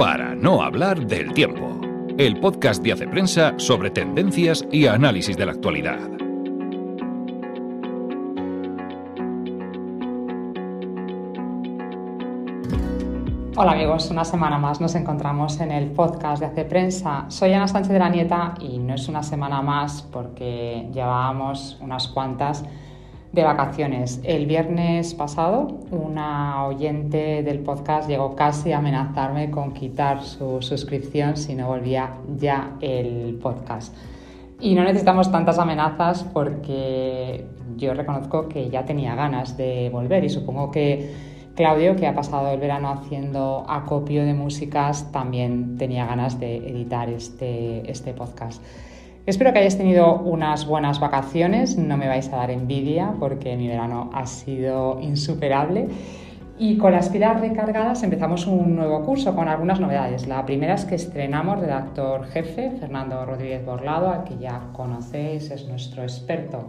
para no hablar del tiempo. El podcast de Hace Prensa sobre tendencias y análisis de la actualidad. Hola amigos, una semana más nos encontramos en el podcast de Hace Prensa. Soy Ana Sánchez de la Nieta y no es una semana más porque llevábamos unas cuantas de vacaciones. El viernes pasado, una oyente del podcast llegó casi a amenazarme con quitar su suscripción si no volvía ya el podcast. Y no necesitamos tantas amenazas porque yo reconozco que ya tenía ganas de volver y supongo que Claudio, que ha pasado el verano haciendo acopio de músicas, también tenía ganas de editar este, este podcast. Espero que hayáis tenido unas buenas vacaciones, no me vais a dar envidia porque mi verano ha sido insuperable. Y con las pilas recargadas empezamos un nuevo curso con algunas novedades. La primera es que estrenamos redactor jefe, Fernando Rodríguez Borlado, al que ya conocéis, es nuestro experto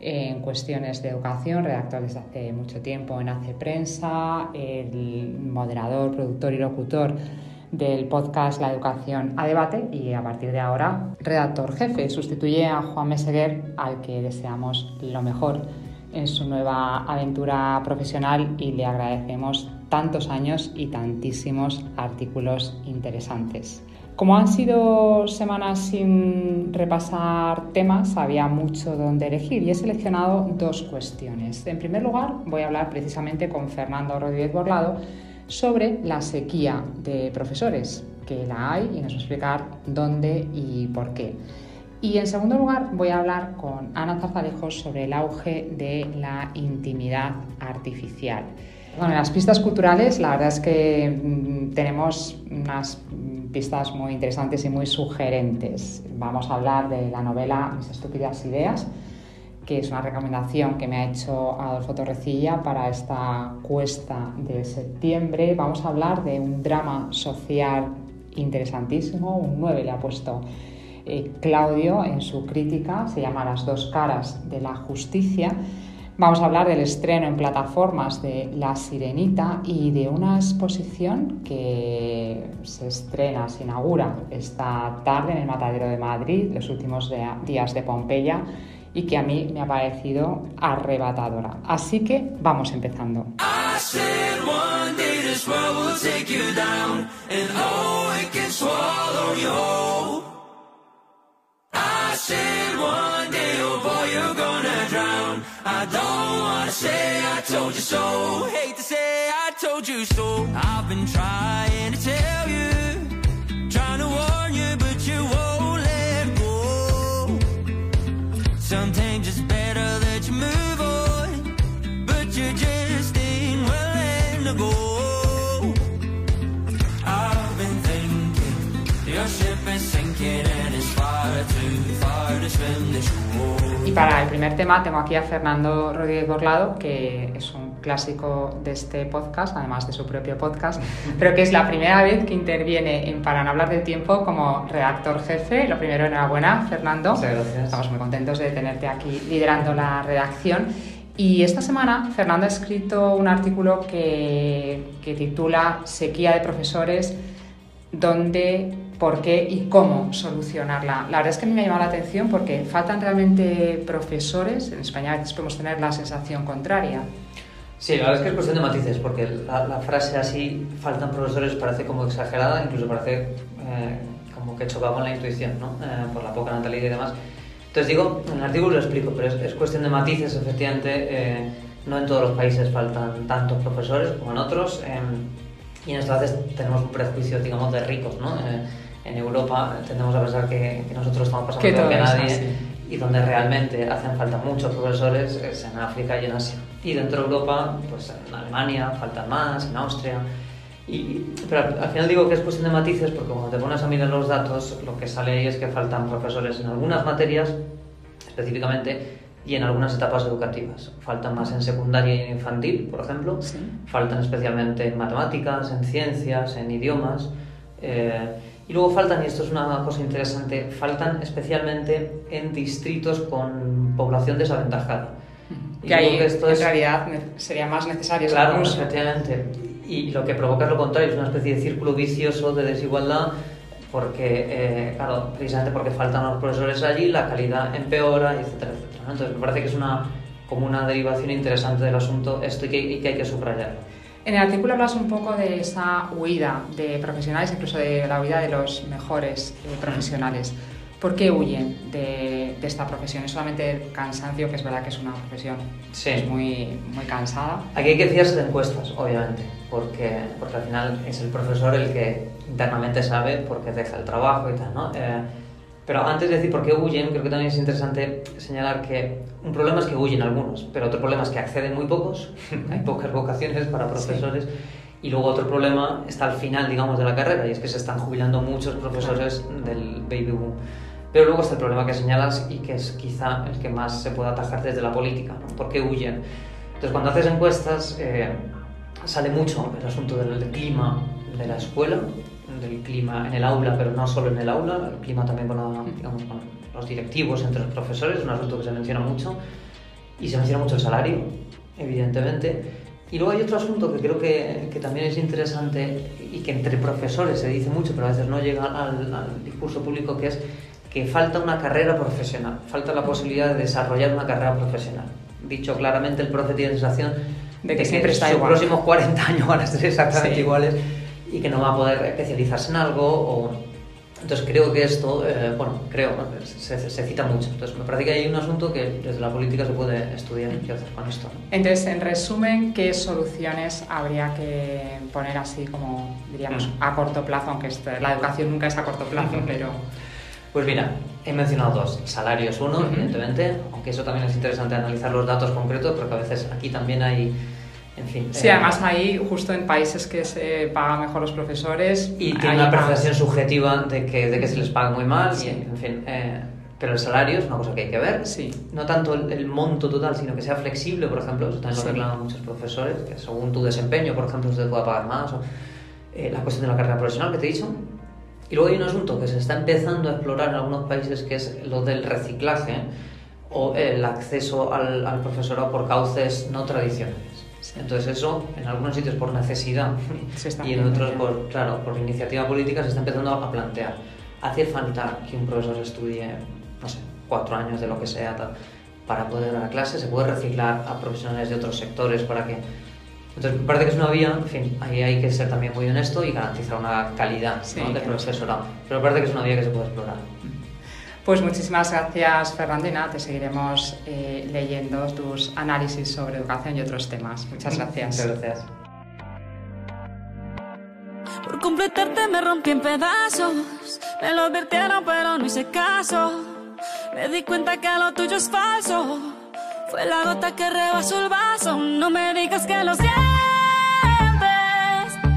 en cuestiones de educación, redactor desde hace mucho tiempo en Hace Prensa, el moderador, productor y locutor del podcast La Educación a Debate y a partir de ahora redactor jefe. Sustituye a Juan Meseguer, al que deseamos lo mejor en su nueva aventura profesional y le agradecemos tantos años y tantísimos artículos interesantes. Como han sido semanas sin repasar temas, había mucho donde elegir y he seleccionado dos cuestiones. En primer lugar, voy a hablar precisamente con Fernando Rodríguez Borlado sobre la sequía de profesores, que la hay y nos va a explicar dónde y por qué. Y en segundo lugar voy a hablar con Ana Zarzalejos sobre el auge de la intimidad artificial. Bueno, en las pistas culturales la verdad es que mm, tenemos unas pistas muy interesantes y muy sugerentes. Vamos a hablar de la novela Mis estúpidas ideas, que es una recomendación que me ha hecho Adolfo Torrecilla para esta cuesta de septiembre. Vamos a hablar de un drama social interesantísimo, un 9 le ha puesto eh, Claudio en su crítica, se llama Las dos caras de la justicia. Vamos a hablar del estreno en plataformas de La Sirenita y de una exposición que se estrena, se inaugura esta tarde en el Matadero de Madrid, los últimos días de Pompeya, y que a mí me ha parecido arrebatadora. Así que vamos empezando. I don't wanna say I told you so. Hate to say I told you so. I've been trying to tell you, Y para el primer tema tengo aquí a Fernando Rodríguez Borlado, que es un clásico de este podcast, además de su propio podcast, pero que es la primera vez que interviene en Para no hablar del tiempo como redactor jefe. Lo primero, enhorabuena, Fernando. Muchas gracias. Estamos muy contentos de tenerte aquí liderando la redacción. Y esta semana Fernando ha escrito un artículo que, que titula Sequía de profesores, donde por qué y cómo solucionarla. La verdad es que a mí me ha llamado la atención porque faltan realmente profesores. En España podemos tener la sensación contraria. Sí, la verdad es que es cuestión de matices, porque la, frase así, faltan profesores, parece como exagerada, incluso parece eh, como que chocaba con la intuición, ¿no? Eh, por la poca natalidad y demás. Entonces digo, en el artículo lo explico, pero es, cuestión de matices, efectivamente, eh, no en todos los países faltan tantos profesores como en otros, y en estas veces tenemos un prejuicio, digamos, de ricos, ¿no? En Europa tendemos a pensar que, nosotros estamos pasando peor que nadie y donde realmente hacen falta muchos profesores es en África y en Asia. Y dentro de Europa, pues en Alemania faltan más, en Austria. Y, pero al, final digo que es cuestión de matices porque cuando te pones a mirar los datos, lo que sale ahí es que faltan profesores en algunas materias específicamente y en algunas etapas educativas. Faltan más en secundaria y en infantil, por ejemplo. Faltan especialmente en matemáticas, en ciencias, en idiomas. Eh, y luego faltan, y esto es una cosa interesante, faltan especialmente en distritos con población desaventajada. Y que ahí esto en realidad sería más necesario. Claro, efectivamente. Y, y lo que provoca es lo contrario, es una especie de círculo vicioso de desigualdad porque, eh, claro, precisamente porque faltan los profesores allí, la calidad empeora, etcétera, etcétera. Entonces me parece que es una, como una derivación interesante del asunto esto y que, y que hay que subrayarlo. En el artículo hablas un poco de esa huida de profesionales, incluso de la huida de los mejores eh, profesionales. ¿Por qué huyen de, de, esta profesión? ¿Es solamente el cansancio, que es verdad que es una profesión Sí. es muy, muy cansada? Aquí hay que fiarse de encuestas, obviamente, porque, porque al final es el profesor el que internamente sabe por qué deja el trabajo y tal, ¿no? Eh, pero antes de decir por qué huyen, creo que también es interesante señalar que un problema es que huyen algunos, pero otro problema es que acceden muy pocos, hay pocas vocaciones para profesores, y luego otro problema está al final, digamos, de la carrera, y es que se están jubilando muchos profesores del baby boom. Pero luego está el problema que señalas y que es quizá el que más se puede atajar desde la política, ¿no? ¿Por qué huyen? Entonces, cuando haces encuestas, eh, sale mucho el asunto del clima de la escuela, del clima en el aula, pero no solo en el aula, el clima también con, la, digamos, con los directivos, entre los profesores, es un asunto que se menciona mucho, y se menciona mucho el salario, evidentemente. Y luego hay otro asunto que creo que, que también es interesante y que entre profesores se dice mucho, pero a veces no llega al, al discurso público, que es que falta una carrera profesional, falta la posibilidad de desarrollar una carrera profesional. Dicho claramente, el profe tiene la sensación De que siempre está sus igual. próximos 40 años van a ser exactamente Sí. iguales y que no va a poder especializarse en algo. O... Entonces creo que esto, eh, bueno, creo, ¿no? se, se- cita mucho. Entonces me parece que hay un asunto que desde la política se puede estudiar qué hacer con esto. ¿no? Entonces, en resumen, ¿qué soluciones habría que poner así como, diríamos, Mm. a corto plazo? Aunque este- la educación nunca es a corto plazo, pero... Pues mira, he mencionado dos. Salarios uno, evidentemente, aunque eso también es interesante analizar los datos concretos, porque a veces aquí también hay, en fin... Sí, eh, además ahí, justo en países que se pagan mejor los profesores... Y tiene una más- percepción subjetiva de que, de que se les paga muy mal, Sí. y, en fin... eh, pero el salario es una cosa que hay que ver. Sí. No tanto el, el monto total, sino que sea flexible, por ejemplo. Eso también lo reclaman muchos profesores, que según tu desempeño, por ejemplo, se te pueda pagar más. o, eh, la cuestión de la carrera profesional que te he dicho. Y luego hay un asunto que se está empezando a explorar en algunos países, que es lo del reciclaje o el acceso al, al profesorado por cauces no tradicionales. Entonces eso, en algunos sitios por necesidad y en otros por, claro, por iniciativa política se está empezando a plantear. ¿Hace falta que un profesor estudie, no sé, cuatro años de lo que sea, tal, para poder dar clase? ¿Se puede reciclar a profesionales de otros sectores para que...? Entonces, me parece que es una vía, en fin, ahí hay que ser también muy honesto y garantizar una calidad Sí, ¿no? de claro. profesorado. Pero me parece que es una vía que se puede explorar. Pues muchísimas gracias, Fernandina. Te seguiremos eh, leyendo tus análisis sobre educación y otros temas. Muchas gracias. Muchas gracias. Por completarte me rompí en pedazos. Me lo advirtieron, pero no hice caso. Me di cuenta que lo tuyo es falso. Fue la gota que rebasó el vaso. No me digas que lo sientes.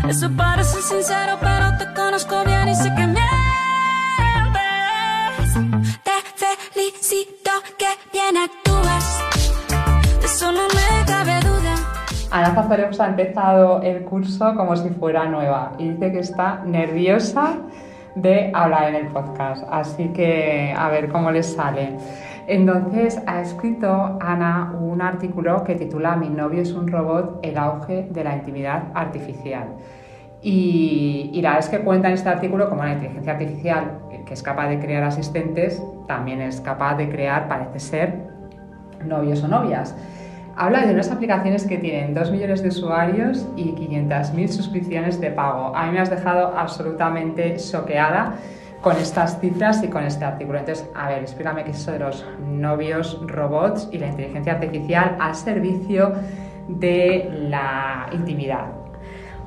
Eso parece sincero, pero te conozco bien y sé que Ana Zazareus ha empezado el curso como si fuera nueva y dice que está nerviosa de hablar en el podcast. Así que a ver cómo les sale. Entonces ha escrito Ana un artículo que titula Mi novio es un robot, el auge de la intimidad artificial. Y, y la verdad es que cuenta en este artículo como la inteligencia artificial, que es capaz de crear asistentes, también es capaz de crear, parece ser, novios o novias. Habla de unas aplicaciones que tienen 2 millones de usuarios y 500.000 suscripciones de pago. A mí me has dejado absolutamente choqueada con estas cifras y con este artículo. Entonces, a ver, explícame qué es eso de los novios robots y la inteligencia artificial al servicio de la intimidad.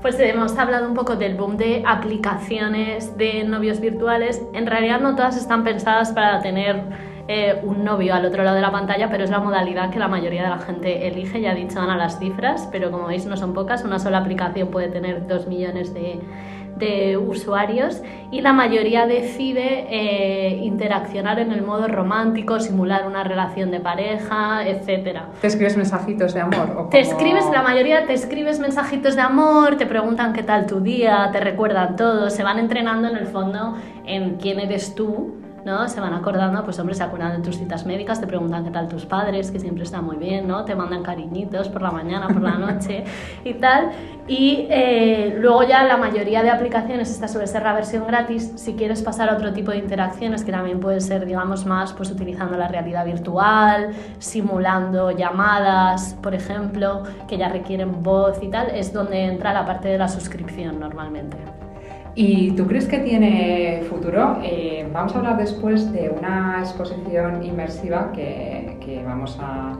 Pues hemos hablado un poco del boom de aplicaciones de novios virtuales. En realidad no todas están pensadas para tener eh, un novio al otro lado de la pantalla, pero es la modalidad que la mayoría de la gente elige. Ya he dicho Ana las cifras, pero como veis no son pocas. Una sola aplicación puede tener dos millones de, de usuarios y la mayoría decide eh, interaccionar en el modo romántico, simular una relación de pareja, etcétera. ¿Te escribes mensajitos de amor? o Te escribes, la mayoría te escribes mensajitos de amor, te preguntan qué tal tu día, te recuerdan todo, se van entrenando en el fondo en quién eres tú, ¿no? Se van acordando, pues hombre, se acuerdan de tus citas médicas, te preguntan qué tal tus padres, que siempre está muy bien, ¿no? Te mandan cariñitos por la mañana, por la noche y tal. Y eh, luego ya la mayoría de aplicaciones, esta suele ser la versión gratis, si quieres pasar a otro tipo de interacciones, que también puede ser, digamos, más pues utilizando la realidad virtual, simulando llamadas, por ejemplo, que ya requieren voz y tal, es donde entra la parte de la suscripción normalmente. ¿Y tú crees que tiene futuro? Eh, vamos a hablar después de una exposición inmersiva que, que vamos a...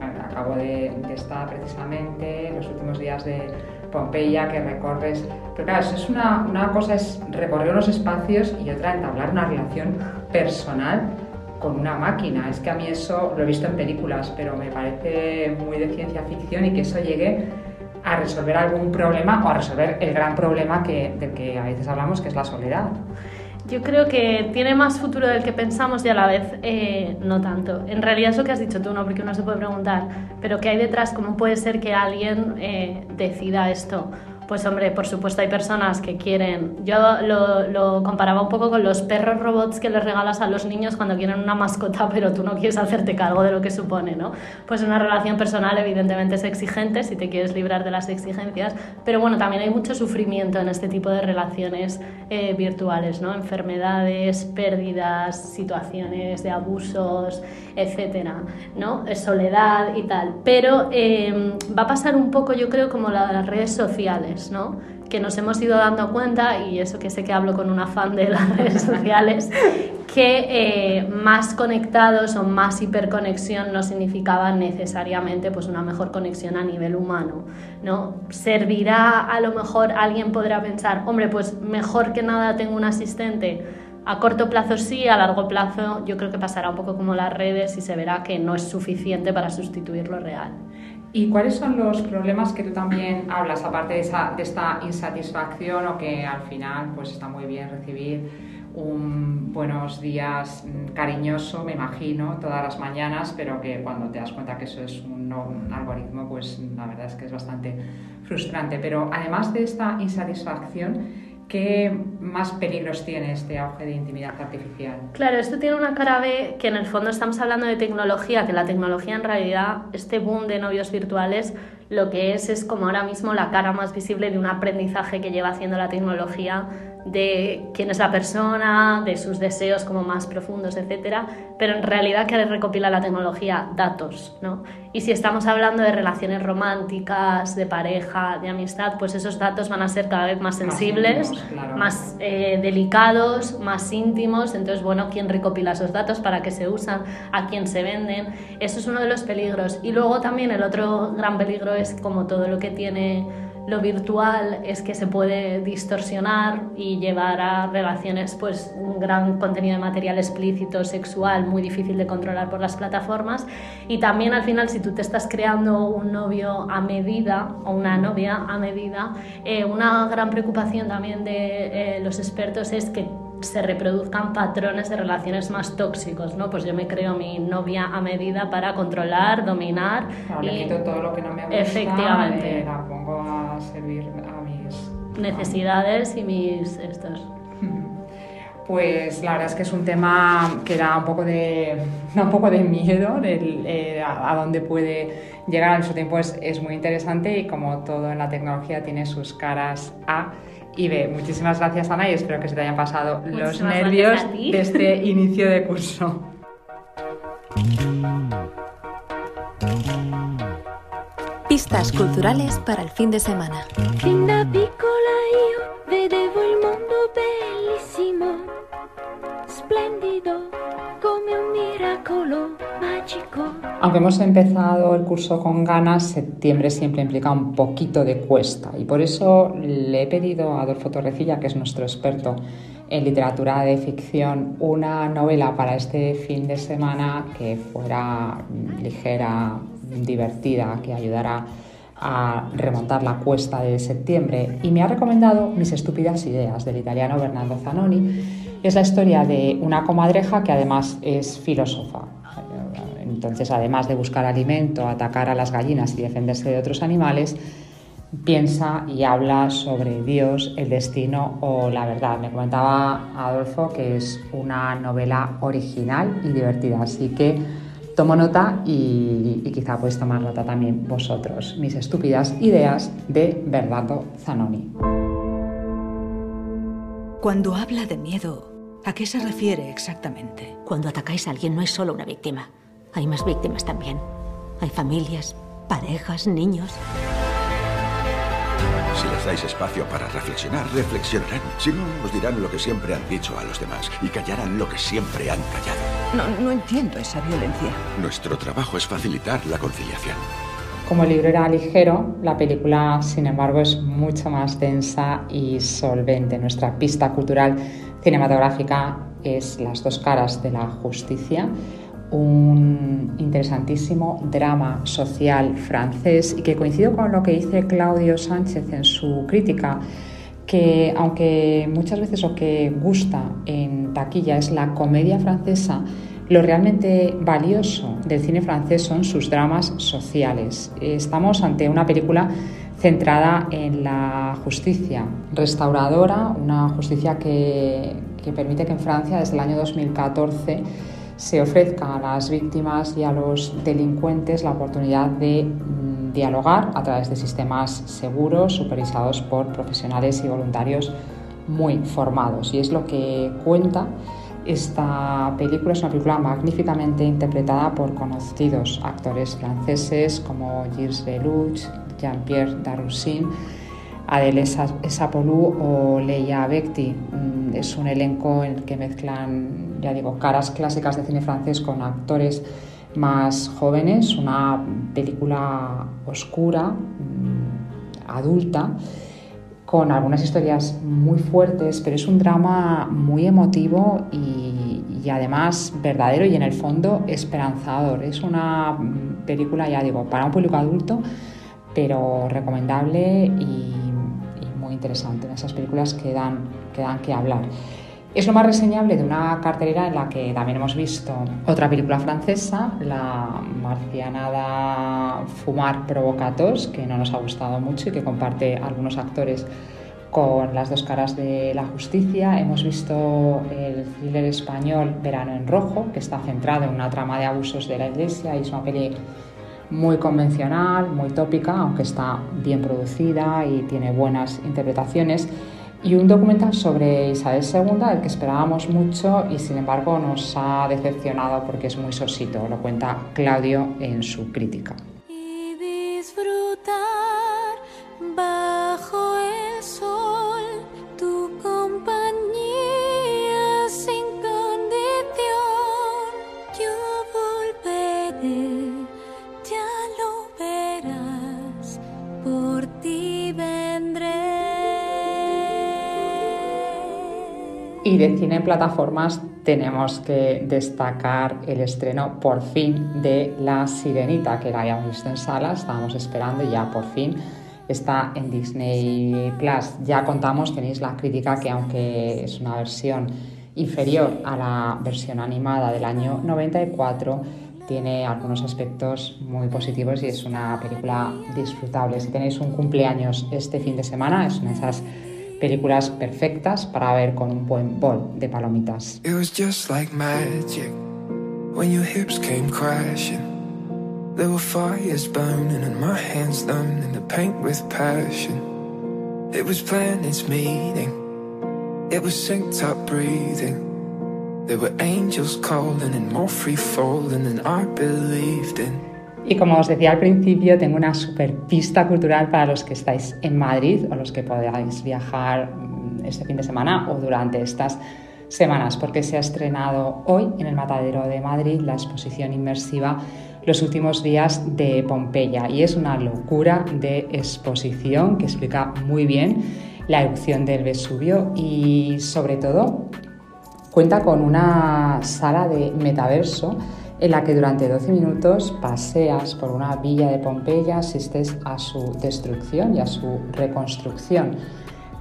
Acabo de, de estar precisamente en los últimos días de Pompeya que recorres. Pero claro, es una, una cosa es recorrer unos espacios y otra entablar una relación personal con una máquina. Es que a mí eso lo he visto en películas, pero me parece muy de ciencia ficción y que eso llegue a resolver algún problema o a resolver el gran problema que, del que a veces hablamos, que es la soledad. Yo creo que tiene más futuro del que pensamos y a la vez eh, no tanto. En realidad eso que has dicho tú, ¿no? Porque uno se puede preguntar, ¿pero qué hay detrás? ¿Cómo puede ser que alguien eh, decida esto? Pues hombre, por supuesto hay personas que quieren... Yo lo, lo, comparaba un poco con los perros robots que les regalas a los niños cuando quieren una mascota, pero tú no quieres hacerte cargo de lo que supone, ¿no? Pues una relación personal evidentemente es exigente si te quieres librar de las exigencias, pero bueno, también hay mucho sufrimiento en este tipo de relaciones eh, virtuales, ¿no? Enfermedades, pérdidas, situaciones de abusos, etcétera, ¿no? Soledad y tal. Pero eh, va a pasar un poco, yo creo, como las redes sociales. ¿No? que nos hemos ido dando cuenta, y eso que sé que hablo con un afán de las redes sociales, que eh, más conectados o más hiperconexión no significaba necesariamente pues, una mejor conexión a nivel humano. ¿no? Servirá, a lo mejor alguien podrá pensar, hombre, pues mejor que nada tengo un asistente. A corto plazo sí, a largo plazo yo creo que pasará un poco como las redes y se verá que no es suficiente para sustituir lo real. ¿Y cuáles son los problemas que tú también hablas, aparte de, esa, de esta insatisfacción o que al final pues está muy bien recibir un buenos días mm, cariñoso, me imagino, todas las mañanas, pero que cuando te das cuenta que eso es un, un algoritmo, pues la verdad es que es bastante frustrante. Pero además de esta insatisfacción, ¿Qué más peligros tiene este auge de intimidad artificial? Claro, esto tiene una cara B que en el fondo estamos hablando de tecnología, que la tecnología en realidad, este boom de novios virtuales, lo que es es como ahora mismo la cara más visible de un aprendizaje que lleva haciendo la tecnología de quién es la persona, de sus deseos como más profundos, etcétera, pero en realidad que recopila la tecnología datos, ¿no? Y si estamos hablando de relaciones románticas, de pareja, de amistad, pues esos datos van a ser cada vez más sensibles, más, eh, delicados, más íntimos. Entonces, bueno, ¿quién recopila esos datos? ¿Para qué se usan? ¿A quién se venden? Eso es uno de los peligros. Y luego también el otro gran peligro es como todo lo que tiene lo virtual es que se puede distorsionar y llevar a relaciones, pues un gran contenido de material explícito, sexual, muy difícil de controlar por las plataformas. Y también al final, si tú te estás creando un novio a medida o una novia a medida, eh, una gran preocupación también de eh, los expertos es que se reproduzcan patrones de relaciones más tóxicos, ¿no? Pues yo me creo mi novia a medida para controlar, dominar. y... Le quito todo lo que no me gusta, Efectivamente. Eh, la a servir a mis necesidades y mis estos. Pues la verdad es que es un tema que da un poco de, da un poco de miedo del, eh, a, a, dónde puede llegar. Al mismo tiempo es, es muy interesante y como todo en la tecnología tiene sus caras A y B. Muchísimas gracias Ana y espero que se te hayan pasado Muchísimas los nervios de este inicio de curso. Culturales para el fin de semana. Fin da piccola io vedevo il mondo bellissimo, splendido come un miracolo mágico. Aunque hemos empezado el curso con ganas, septiembre siempre implica un poquito de cuesta y por eso le he pedido a Adolfo Torrecilla, que es nuestro experto en literatura de ficción, una novela para este fin de semana que fuera ligera, divertida, que ayudara a remontar la cuesta de septiembre y me ha recomendado Mis estúpidas ideas del italiano Bernardo Zanoni. Es la historia de una comadreja que además es filósofa. Entonces, además de buscar alimento, atacar a las gallinas y defenderse de otros animales, piensa y habla sobre Dios, el destino o la verdad. Me comentaba Adolfo que es una novela original y divertida, así que tomo nota y, quizá podéis tomar nota también vosotros. Mis estúpidas ideas de Bernardo Zanoni. Cuando habla de miedo, ¿a qué se refiere exactamente? Cuando atacáis a alguien no es solo una víctima, hay más víctimas también. Hay familias, parejas, niños. Si les dais espacio para reflexionar, reflexionarán. Si no, os dirán lo que siempre han dicho a los demás y callarán lo que siempre han callado. No, no entiendo esa violencia. Nuestro trabajo es facilitar la conciliación. Como el libro era ligero, la película, sin embargo, es mucho más densa y solvente. Nuestra pista cultural cinematográfica es Las dos caras de la justicia, un interesantísimo drama social francés y que coincido con lo que dice Claudio Sánchez en su crítica, que aunque muchas veces lo que gusta en taquilla es la comedia francesa, lo realmente valioso del cine francés son sus dramas sociales. Estamos ante una película centrada en la justicia restauradora, una justicia que, que permite que en Francia desde el año 2014 se ofrezca a las víctimas y a los delincuentes la oportunidad de mm, dialogar a través de sistemas seguros, supervisados por profesionales y voluntarios muy formados. Y es lo que cuenta esta película. Es una película magníficamente interpretada por conocidos actores franceses como Gilles Lelouch, Jean-Pierre Daroussin Adele Sapolou o Leia Bekti. Mm, es un elenco en el que mezclan, ya digo, caras clásicas de cine francés con actores más jóvenes, una película oscura, mm, adulta, con algunas historias muy fuertes, pero es un drama muy emotivo y, y, además verdadero y en el fondo esperanzador. Es una mm, película, ya digo, para un público adulto, pero recomendable y interesante, en esas películas que dan que, dan que hablar. Es lo más reseñable de una cartelera en la que también hemos visto otra película francesa, la marcianada Fumar Provocatos, que no nos ha gustado mucho y que comparte algunos actores con las dos caras de la justicia. Hemos visto el thriller español Verano en Rojo, que está centrado en una trama de abusos de la Iglesia y es una peli muy convencional, muy tópica, aunque está bien producida y tiene buenas interpretaciones. Y un documental sobre Isabel II, el que esperábamos mucho y sin embargo nos ha decepcionado porque es muy sosito, lo cuenta Claudio en su crítica. De cine en plataformas tenemos que destacar el estreno por fin de La Sirenita, que la habíamos visto en salas, estábamos esperando y ya por fin está en Disney Plus. Ya contamos, tenéis la crítica que aunque es una versión inferior a la versión animada del año 94, tiene algunos aspectos muy positivos y es una película disfrutable. Si tenéis un cumpleaños este fin de semana, es una de esas películas perfectas para ver con un buen bol de palomitas. It was just like magic when your hips came crashing. There were fires burning and my hands done in the paint with passion. It was planets meeting. It was synced up breathing. There were angels calling and more free falling than I believed in. Y como os decía al principio, tengo una super pista cultural para los que estáis en Madrid o los que podáis viajar mm, este fin de semana o durante estas semanas, porque se ha estrenado hoy en el Matadero de Madrid la exposición inmersiva Los últimos días de Pompeya. Y es una locura de exposición que explica muy bien la erupción del Vesubio y sobre todo cuenta con una sala de metaverso en la que durante 12 minutos paseas por una villa de Pompeya, asistes a su destrucción y a su reconstrucción.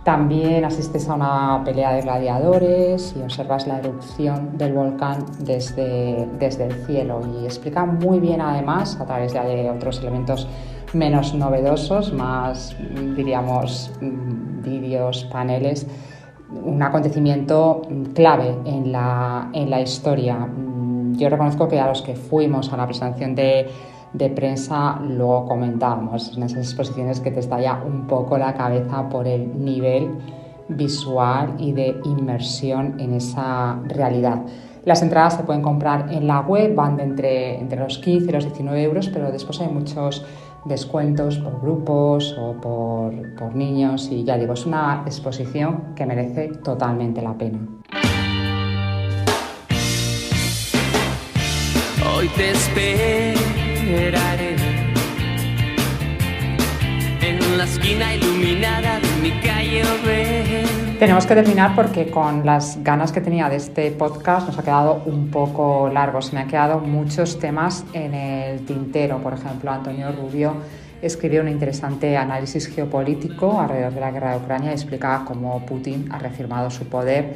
También asistes a una pelea de gladiadores y observas la erupción del volcán desde, desde el cielo y explica muy bien además, a través de otros elementos menos novedosos, más, diríamos, vídeos, paneles, un acontecimiento clave en la, en la historia. Yo reconozco que a los que fuimos a la presentación de prensa lo comentábamos en esas exposiciones que te estalla un poco la cabeza por el nivel visual y de inmersión en esa realidad. Las entradas se pueden comprar en la web, van de entre, entre los 15 y los 19 euros, pero después hay muchos descuentos por grupos o por niños y ya digo, es una exposición que merece totalmente la pena. Hoy te espero en la esquina iluminada de mi calle Tenemos que terminar porque con las ganas que tenía de este podcast nos ha quedado un poco largo. Se me han quedado muchos temas en el tintero. Por ejemplo, Antonio Rubio escribió un interesante análisis geopolítico alrededor de la guerra de Ucrania y explicaba cómo Putin ha reafirmado su poder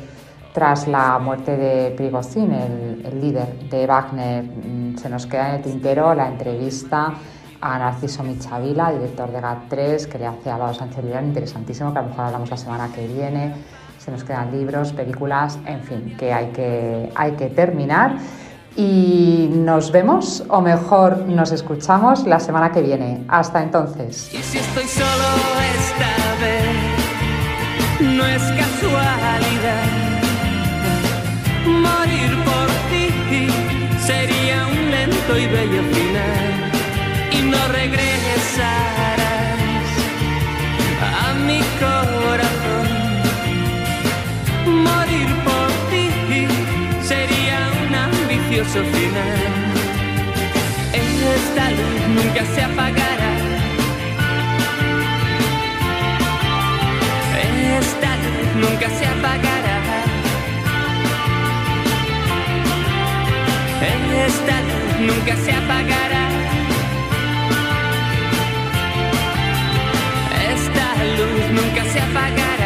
tras la muerte de Prigozhin, el, líder de Wagner. Mm, se nos queda en el tintero la entrevista a Narciso Michavila, director de GAT3, que le hace a Álvaro Sánchez interesantísimo, que a lo mejor hablamos la semana que viene. Se nos quedan libros, películas, en fin, que hay que, hay que terminar. Y nos vemos, o mejor nos escuchamos la semana que viene. Hasta entonces. Y si estoy solo esta vez, no es casualidad morir por ti sería un lento y bello final y no regresarás a mi corazón. Morir por ti sería un ambicioso final. Esta luz nunca se apagará. Esta luz nunca se apagará. amistad nunca se apagará. Esta luz nunca se apagará.